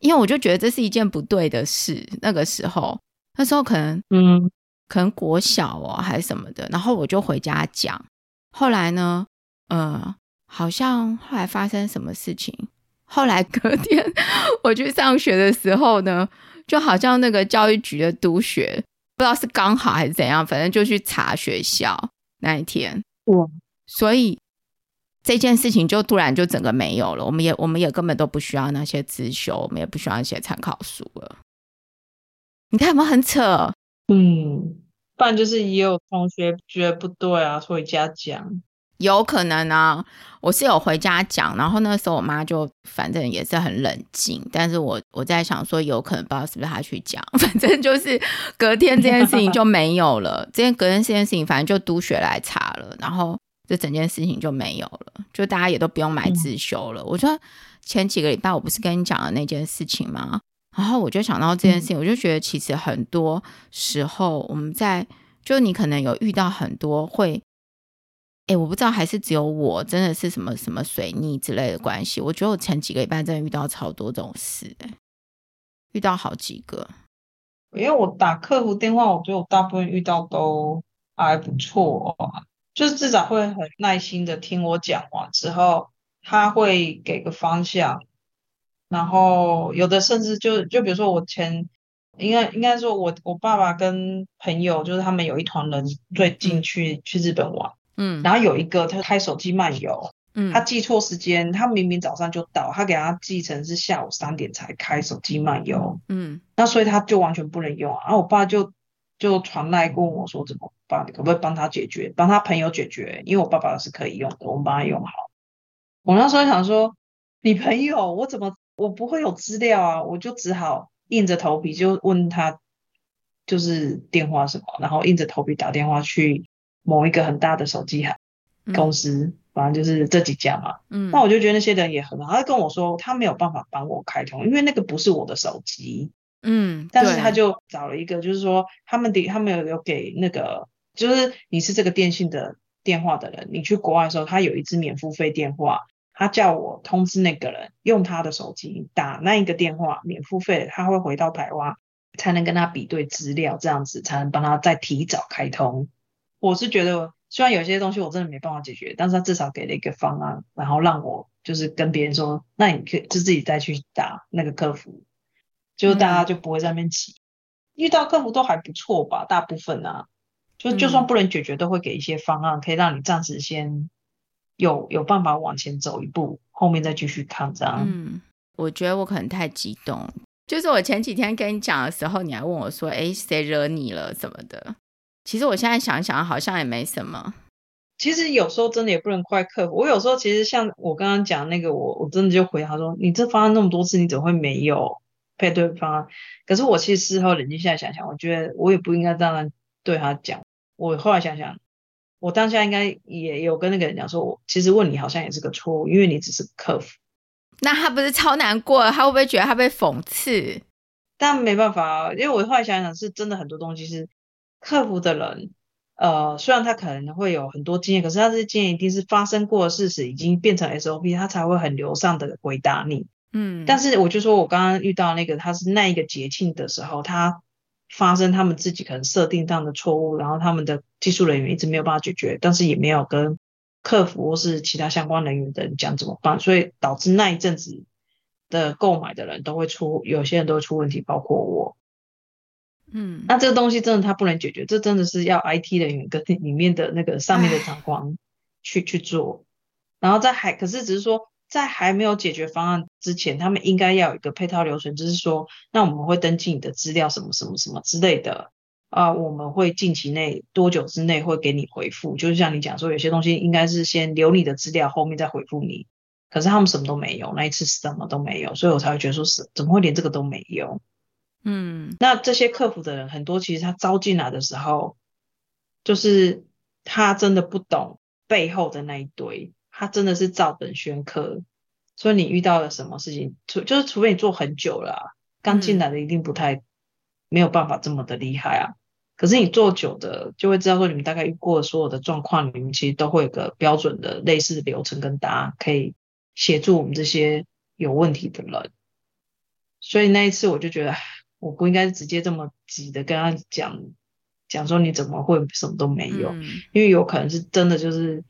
因为我就觉得这是一件不对的事，那个时候，那时候可能，嗯，可能国小哦还是什么的，然后我就回家讲。后来呢，呃，好像后来发生什么事情，后来隔天我去上学的时候呢，就好像那个教育局的督学，不知道是刚好还是怎样，反正就去查学校那一天。哇，所以这件事情就突然就整个没有了。我们也我们也根本都不需要那些自修，我们也不需要那些参考书了。你看有没有很扯？嗯。不然就是也有同学觉得不对啊，所以加讲，有可能啊。我是有回家讲，然后那时候我妈就反正也是很冷静，但是我我在想说，有可能不知道是不是她去讲，反正就是隔天这件事情就没有了。这件隔天这件事情，反正就督学来查了，然后这整件事情就没有了，就大家也都不用买自修了。嗯、我说前几个礼拜我不是跟你讲了那件事情吗？然后我就想到这件事情，我就觉得其实很多时候我们在，就你可能有遇到很多会，哎，我不知道还是只有我真的是什么什么水逆之类的关系。我觉得我前几个礼拜真的遇到超多这种事，哎，遇到好几个。因为我打客服电话，我觉得我大部分遇到都还不错，就是至少会很耐心的听我讲完之后，他会给个方向。然后有的甚至就就比如说我前应该应该说我我爸爸跟朋友就是他们有一团人最近去、嗯、去日本玩，嗯，然后有一个他开手机漫游，嗯，他记错时间，他明明早上就到，他给他记成是下午三点才开手机漫游，嗯，那所以他就完全不能用啊，然后我爸就就传来问我说怎么办，可不可以帮他解决，帮他朋友解决，因为我爸爸是可以用的，我们帮他用好。我那时候想说，你朋友我怎么？我不会有资料啊，我就只好硬着头皮就问他，就是电话什么，然后硬着头皮打电话去某一个很大的手机行公司，嗯、反正就是这几家嘛。嗯，那我就觉得那些人也很好，他跟我说他没有办法帮我开通，因为那个不是我的手机。嗯，但是他就找了一个，就是说他们的他们有有给那个，就是你是这个电信的电话的人，你去国外的时候，他有一支免付费电话。他叫我通知那个人用他的手机打那一个电话，免付费，他会回到台湾才能跟他比对资料，这样子才能帮他再提早开通。我是觉得，虽然有些东西我真的没办法解决，但是他至少给了一个方案，然后让我就是跟别人说，那你可以就自己再去打那个客服，就大家就不会在那边急。嗯、遇到客服都还不错吧，大部分啊，就就算不能解决，都会给一些方案，可以让你暂时先。有有办法往前走一步，后面再继续看这样。嗯，我觉得我可能太激动，就是我前几天跟你讲的时候，你还问我说：“哎，谁惹你了什么的？”其实我现在想想，好像也没什么。其实有时候真的也不能怪客服。我有时候其实像我刚刚讲那个，我我真的就回答说：“你这方案那么多次，你怎么会没有配对方案？”可是我其实事后冷静下来想想，我觉得我也不应该这样对他讲。我后来想想。我当下应该也有跟那个人讲说，我其实问你好像也是个错误，因为你只是客服。那他不是超难过？他会不会觉得他被讽刺？但没办法，因为我后来想想，是真的很多东西是客服的人，呃，虽然他可能会有很多经验，可是他这些经验一定是发生过的事实，已经变成 SOP，他才会很流畅的回答你。嗯，但是我就说我刚刚遇到那个，他是那一个节庆的时候，他。发生他们自己可能设定上的错误，然后他们的技术人员一直没有办法解决，但是也没有跟客服或是其他相关人员的人讲怎么办，所以导致那一阵子的购买的人都会出，有些人都会出问题，包括我。嗯，那这个东西真的它不能解决，这真的是要 IT 人员跟里面的那个上面的长官去去做，然后在还可是只是说。在还没有解决方案之前，他们应该要有一个配套流程，就是说，那我们会登记你的资料，什么什么什么之类的啊，我们会近期内多久之内会给你回复，就是像你讲说，有些东西应该是先留你的资料，后面再回复你。可是他们什么都没有，那一次什么都没有，所以我才会觉得说是怎么会连这个都没有？嗯，那这些客服的人很多，其实他招进来的时候，就是他真的不懂背后的那一堆。他真的是照本宣科，所以你遇到了什么事情，除就是除非你做很久了啊，刚进来的一定不太、嗯、没有办法这么的厉害啊。可是你做久的，就会知道说你们大概遇过所有的状况，你们其实都会有个标准的类似的流程跟答案，可以协助我们这些有问题的人。所以那一次我就觉得，我不应该直接这么急的跟他讲讲说你怎么会什么都没有，嗯、因为有可能是真的就是。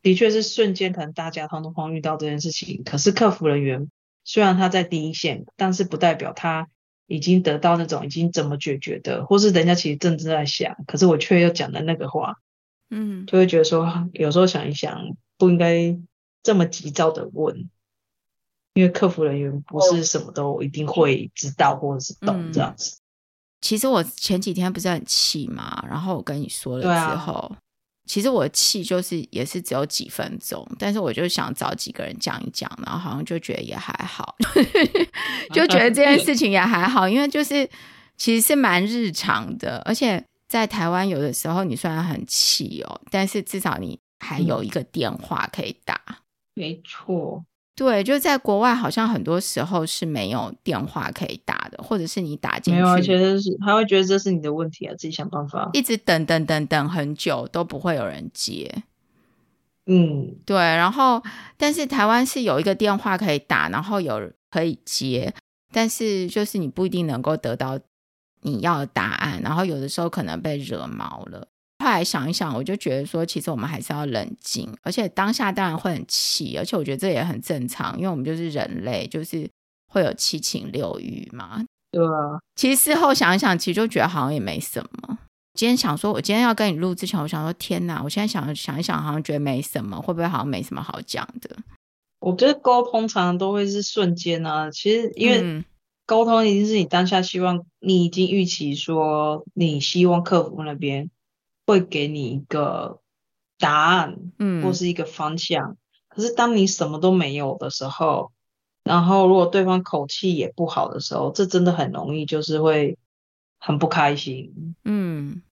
的确是瞬间，可能大家通通通遇到这件事情，可是客服人员虽然他在第一线，但是不代表他已经得到那种已经怎么解决的，或是人家其实正在想，可是我却又讲的那个话，嗯，就会觉得说，有时候想一想，不应该这么急躁的问，因为客服人员不是什么都一定会知道或者是懂这样子。嗯、其实我前几天不是很气嘛，然后我跟你说了之后。其实我的气就是也是只有几分钟，但是我就想找几个人讲一讲，然后好像就觉得也还好，就觉得这件事情也还好，因为就是其实是蛮日常的，而且在台湾有的时候你虽然很气哦，但是至少你还有一个电话可以打。嗯，没错。对，就在国外，好像很多时候是没有电话可以打的，或者是你打进去，没有，而且是他会觉得这是你的问题啊，自己想办法，一直等等等等很久都不会有人接。嗯，对，然后但是台湾是有一个电话可以打，然后有可以接，但是就是你不一定能够得到你要的答案，然后有的时候可能被惹毛了。后来想一想，我就觉得说，其实我们还是要冷静，而且当下当然会很气，而且我觉得这也很正常，因为我们就是人类，就是会有七情六欲嘛。对啊，其实事后想一想，其实就觉得好像也没什么。今天想说，我今天要跟你录之前，我想说，天哪！我现在想想一想，好像觉得没什么，会不会好像没什么好讲的？我觉得沟通常常都会是瞬间啊。其实因为沟通一定是你当下希望，你已经预期说，你希望客服那边。会给你一个答案，嗯，或是一个方向。嗯。可是当你什么都没有的时候，然后如果对方口气也不好的时候，这真的很容易就是会很不开心。嗯，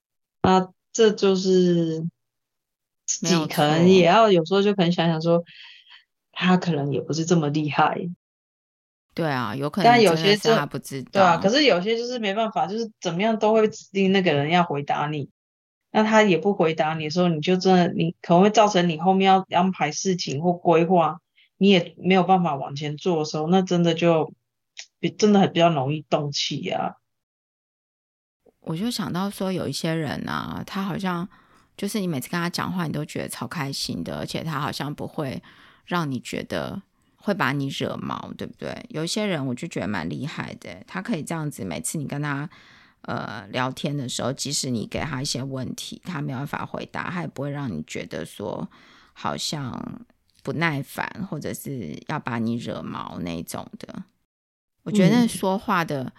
那这就是自己可能也要有时候就可能想想说，他可能也不是这么厉害。对啊，有可能，但有些是他不知道。对啊，可是有些就是没办法，就是怎么样都会指定那个人要回答你。那他也不回答你的时候，你就真的你可能会造成你后面要安排事情或规划，你也没有办法往前做的时候，那真的就比真的很比较容易动气啊。我就想到说，有一些人啊，他好像就是你每次跟他讲话，你都觉得超开心的，而且他好像不会让你觉得会把你惹毛，对不对？有一些人我就觉得蛮厉害的，他可以这样子，每次你跟他。呃，聊天的时候，即使你给他一些问题，他没有办法回答，他也不会让你觉得说好像不耐烦，或者是要把你惹毛那种的。我觉得说话的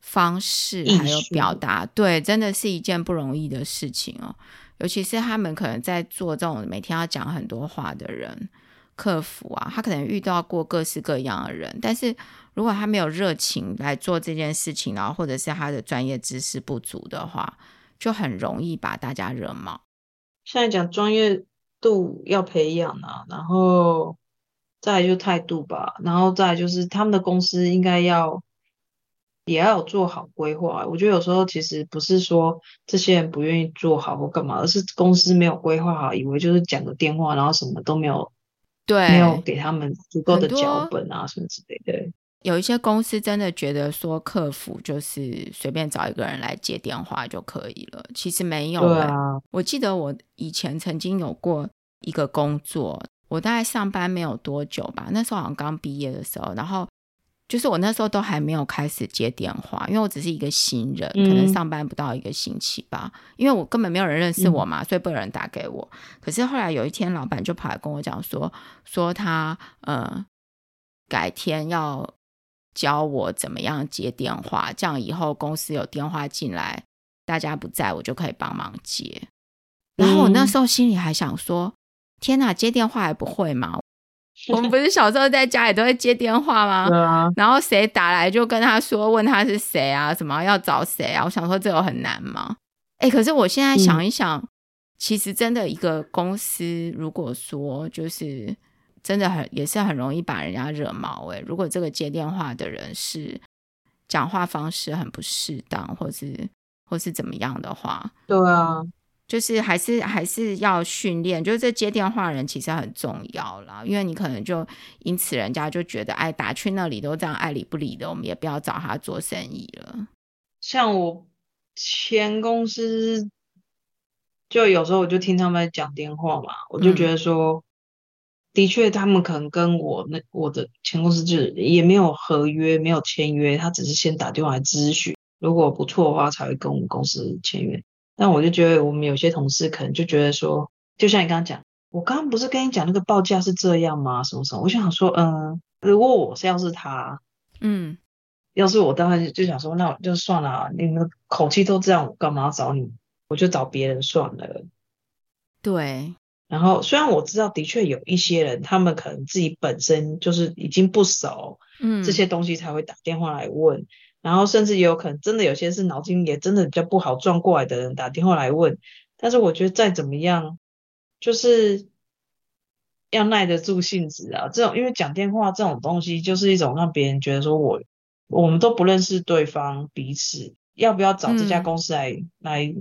方式还有表达，嗯、对，真的是一件不容易的事情哦。尤其是他们可能在做这种每天要讲很多话的人。客服啊，他可能遇到过各式各样的人，但是如果他没有热情来做这件事情，然后或者是他的专业知识不足的话，就很容易把大家惹毛。现在讲专业度要培养啊，然后再来就态度吧，然后再来就是他们的公司应该要也要有做好规划。我觉得有时候其实不是说这些人不愿意做好或干嘛，而是公司没有规划好，以为就是讲个电话，然后什么都没有。对，没有给他们足够的脚本啊，什么之类的。有一些公司真的觉得说客服就是随便找一个人来接电话就可以了，其实没有。对啊，我记得我以前曾经有过一个工作，我大概上班没有多久吧，那时候好像刚毕业的时候，然后。就是我那时候都还没有开始接电话，因为我只是一个新人，可能上班不到一个星期吧。嗯、因为我根本没有人认识我嘛，所以不有人打给我。可是后来有一天，老板就跑来跟我讲说，说他呃改天要教我怎么样接电话，这样以后公司有电话进来，大家不在我就可以帮忙接。然后我那时候心里还想说，天哪，接电话还不会吗？我们不是小时候在家里都会接电话吗？对啊。然后谁打来就跟他说，问他是谁啊，什么要找谁啊？我想说这有很难吗？哎，可是我现在想一想，嗯，其实真的一个公司，如果说就是真的很也是很容易把人家惹毛。哎，如果这个接电话的人是讲话方式很不适当，或是或是怎么样的话，对啊。就是还是还是要训练，就是这接电话人其实很重要啦，因为你可能就因此人家就觉得，哎，打去那里都这样爱理不理的，我们也不要找他做生意了。像我前公司，就有时候我就听他们讲电话嘛，我就觉得说，的确，他们可能跟我那我的前公司就是也没有合约，没有签约，他只是先打电话来咨询，如果不错的话才会跟我们公司签约。那我就觉得我们有些同事可能就觉得说，就像你刚刚讲，我刚刚不是跟你讲那个报价是这样吗？什么什么？我想说，嗯，如果我是要是他，嗯，要是我当然就想说，那我就算了，你们口气都这样，我干嘛要找你？我就找别人算了。对。然后，虽然我知道，的确有一些人，他们可能自己本身就是已经不熟，嗯，这些东西才会打电话来问。然后，甚至也有可能真的有些是脑筋也真的比较不好转过来的人打电话来问。但是，我觉得再怎么样，就是要耐得住性子啊。这种因为讲电话这种东西，就是一种让别人觉得说我我们都不认识对方彼此，要不要找这家公司来、嗯、来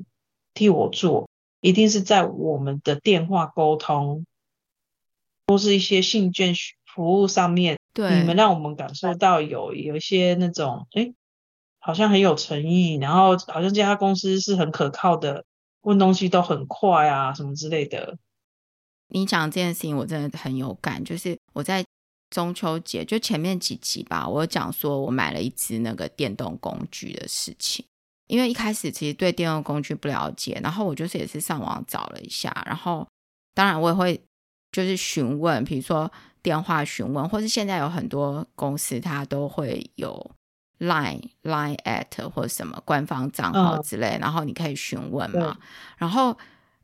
替我做？一定是在我们的电话沟通，或是一些信件服务上面，对，你们让我们感受到有有一些那种，哎，好像很有诚意，然后好像这家公司是很可靠的，问东西都很快啊，什么之类的。你讲这件事情，我真的很有感，就是我在中秋节就前面几集吧，我讲说我买了一只那个电动工具的事情。因为一开始其实对电动工具不了解，然后我就是也是上网找了一下，然后当然我也会就是询问，比如说电话询问，或是现在有很多公司它都会有 Line Line at 或者什么官方账号之类，嗯、然后你可以询问嘛。然后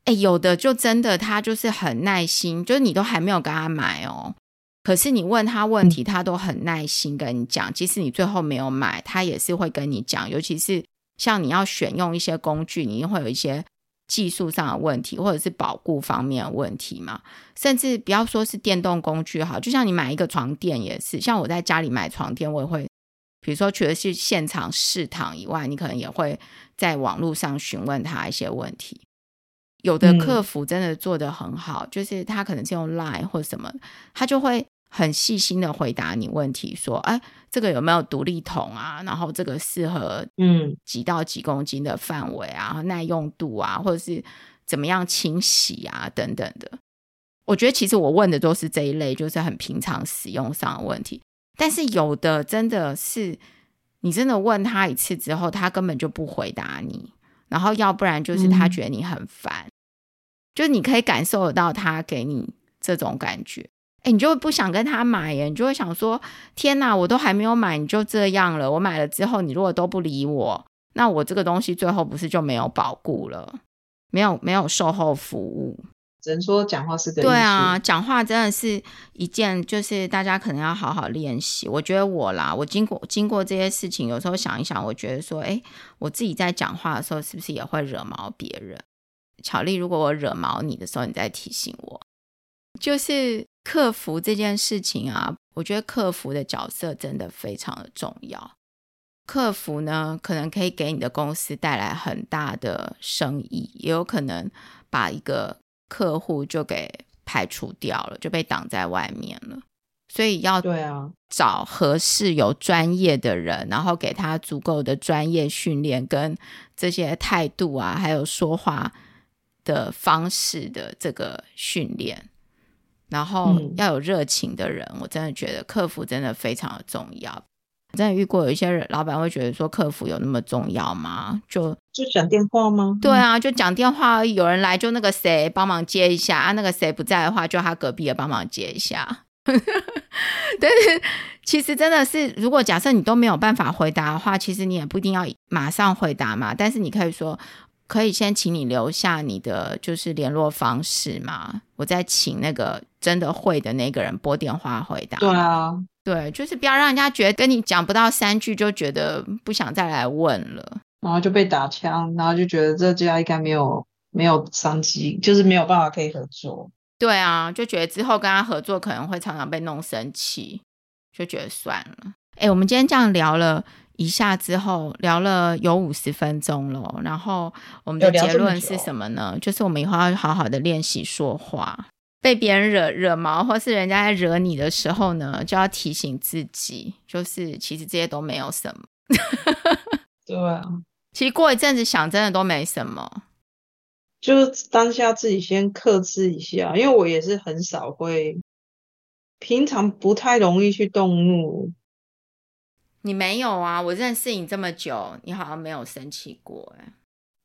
哎，有的就真的他就是很耐心，就是你都还没有跟他买哦，可是你问他问题，他都很耐心跟你讲，即使你最后没有买，他也是会跟你讲，尤其是。像你要选用一些工具，你会有一些技术上的问题，或者是保固方面的问题嘛。甚至不要说是电动工具好，就像你买一个床垫也是。像我在家里买床垫，我也会，比如说除了去现场试躺以外，你可能也会在网络上询问他一些问题。有的客服真的做得很好，嗯、就是他可能是用 Line 或什么，他就会。很细心的回答你问题，说，哎，这个有没有独立桶啊？然后这个适合嗯几到几公斤的范围啊，嗯、耐用度啊，或者是怎么样清洗啊等等的。我觉得其实我问的都是这一类，就是很平常使用上的问题。但是有的真的是，你真的问他一次之后，他根本就不回答你，然后要不然就是他觉得你很烦，嗯、就是你可以感受得到他给你这种感觉。哎，你就会不想跟他买耶，你就会想说：天哪，我都还没有买，你就这样了。我买了之后，你如果都不理我，那我这个东西最后不是就没有保固了，没有没有售后服务。只能说讲话是个。对啊，讲话真的是一件，就是大家可能要好好练习。我觉得我啦，我经过经过这些事情，有时候想一想，我觉得说，哎，我自己在讲话的时候，是不是也会惹毛别人？巧丽，如果我惹毛你的时候，你再提醒我。就是客服这件事情啊，我觉得客服的角色真的非常的重要。客服呢，可能可以给你的公司带来很大的生意，也有可能把一个客户就给排除掉了，就被挡在外面了。所以要对啊，找合适有专业的人，然后给他足够的专业训练跟这些态度啊，还有说话的方式的这个训练。然后要有热情的人，嗯、我真的觉得客服真的非常的重要。我真的遇过有一些人，老板会觉得说客服有那么重要吗？就就讲电话吗？对啊，就讲电话，有人来就那个谁帮忙接一下啊，那个谁不在的话，就他隔壁的帮忙接一下。但是其实真的是，如果假设你都没有办法回答的话，其实你也不一定要马上回答嘛。但是你可以说。可以先请你留下你的就是联络方式吗？我再请那个真的会的那个人拨电话回答。对啊，对，就是不要让人家觉得跟你讲不到三句就觉得不想再来问了，然后就被打枪，然后就觉得这家应该没有没有商机，就是没有办法可以合作。对啊，就觉得之后跟他合作可能会常常被弄生气，就觉得算了。哎，我们今天这样聊了。一下之后聊了有五十分钟了，然后我们的结论是什么呢？就是我们以后要好好的练习说话，被别人惹惹毛，或是人家在惹你的时候呢，就要提醒自己，就是其实这些都没有什么。对啊，其实过一阵子想，真的都没什么，就是当下自己先克制一下，因为我也是很少会平常不太容易去动怒。你没有啊？我认识你这么久，你好像没有生气过哎。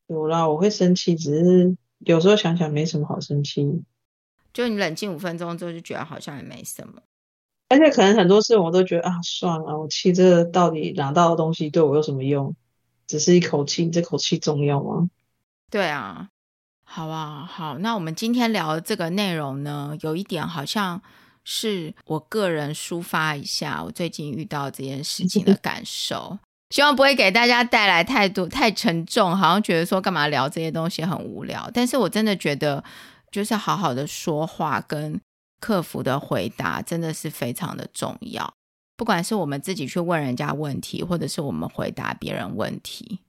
有啦，我会生气，只是有时候想想没什么好生气。就你冷静五分钟之后，就觉得好像也没什么。而且可能很多事我都觉得啊，算了，我气这个到底拿到的东西对我有什么用？只是一口气，这口气重要吗？对啊，好啊，好，那我们今天聊的这个内容呢，有一点好像。是我个人抒发一下我最近遇到这件事情的感受，希望不会给大家带来太多太沉重，好像觉得说干嘛聊这些东西很无聊。但是我真的觉得，就是好好的说话跟客服的回答真的是非常的重要。不管是我们自己去问人家问题，或者是我们回答别人问题，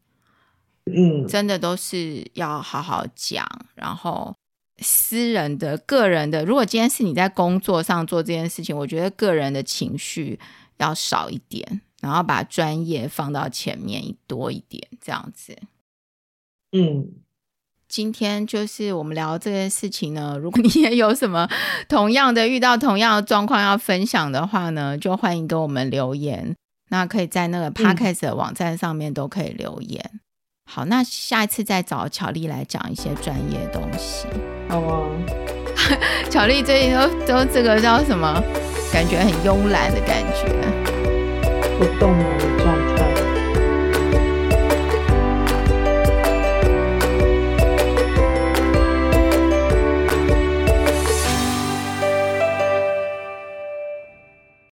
嗯，真的都是要好好讲，然后。私人的、个人的，如果今天是你在工作上做这件事情，我觉得个人的情绪要少一点，然后把专业放到前面多一点，这样子。嗯，今天就是我们聊这件事情呢。如果你也有什么同样的遇到同样的状况要分享的话呢，就欢迎给我们留言。那可以在那个 Podcast 的网站上面都可以留言。嗯好，那下一次再找巧丽来讲一些专业的东西。好啊，巧丽最近都都这个叫什么？感觉很慵懒的感觉。不动了。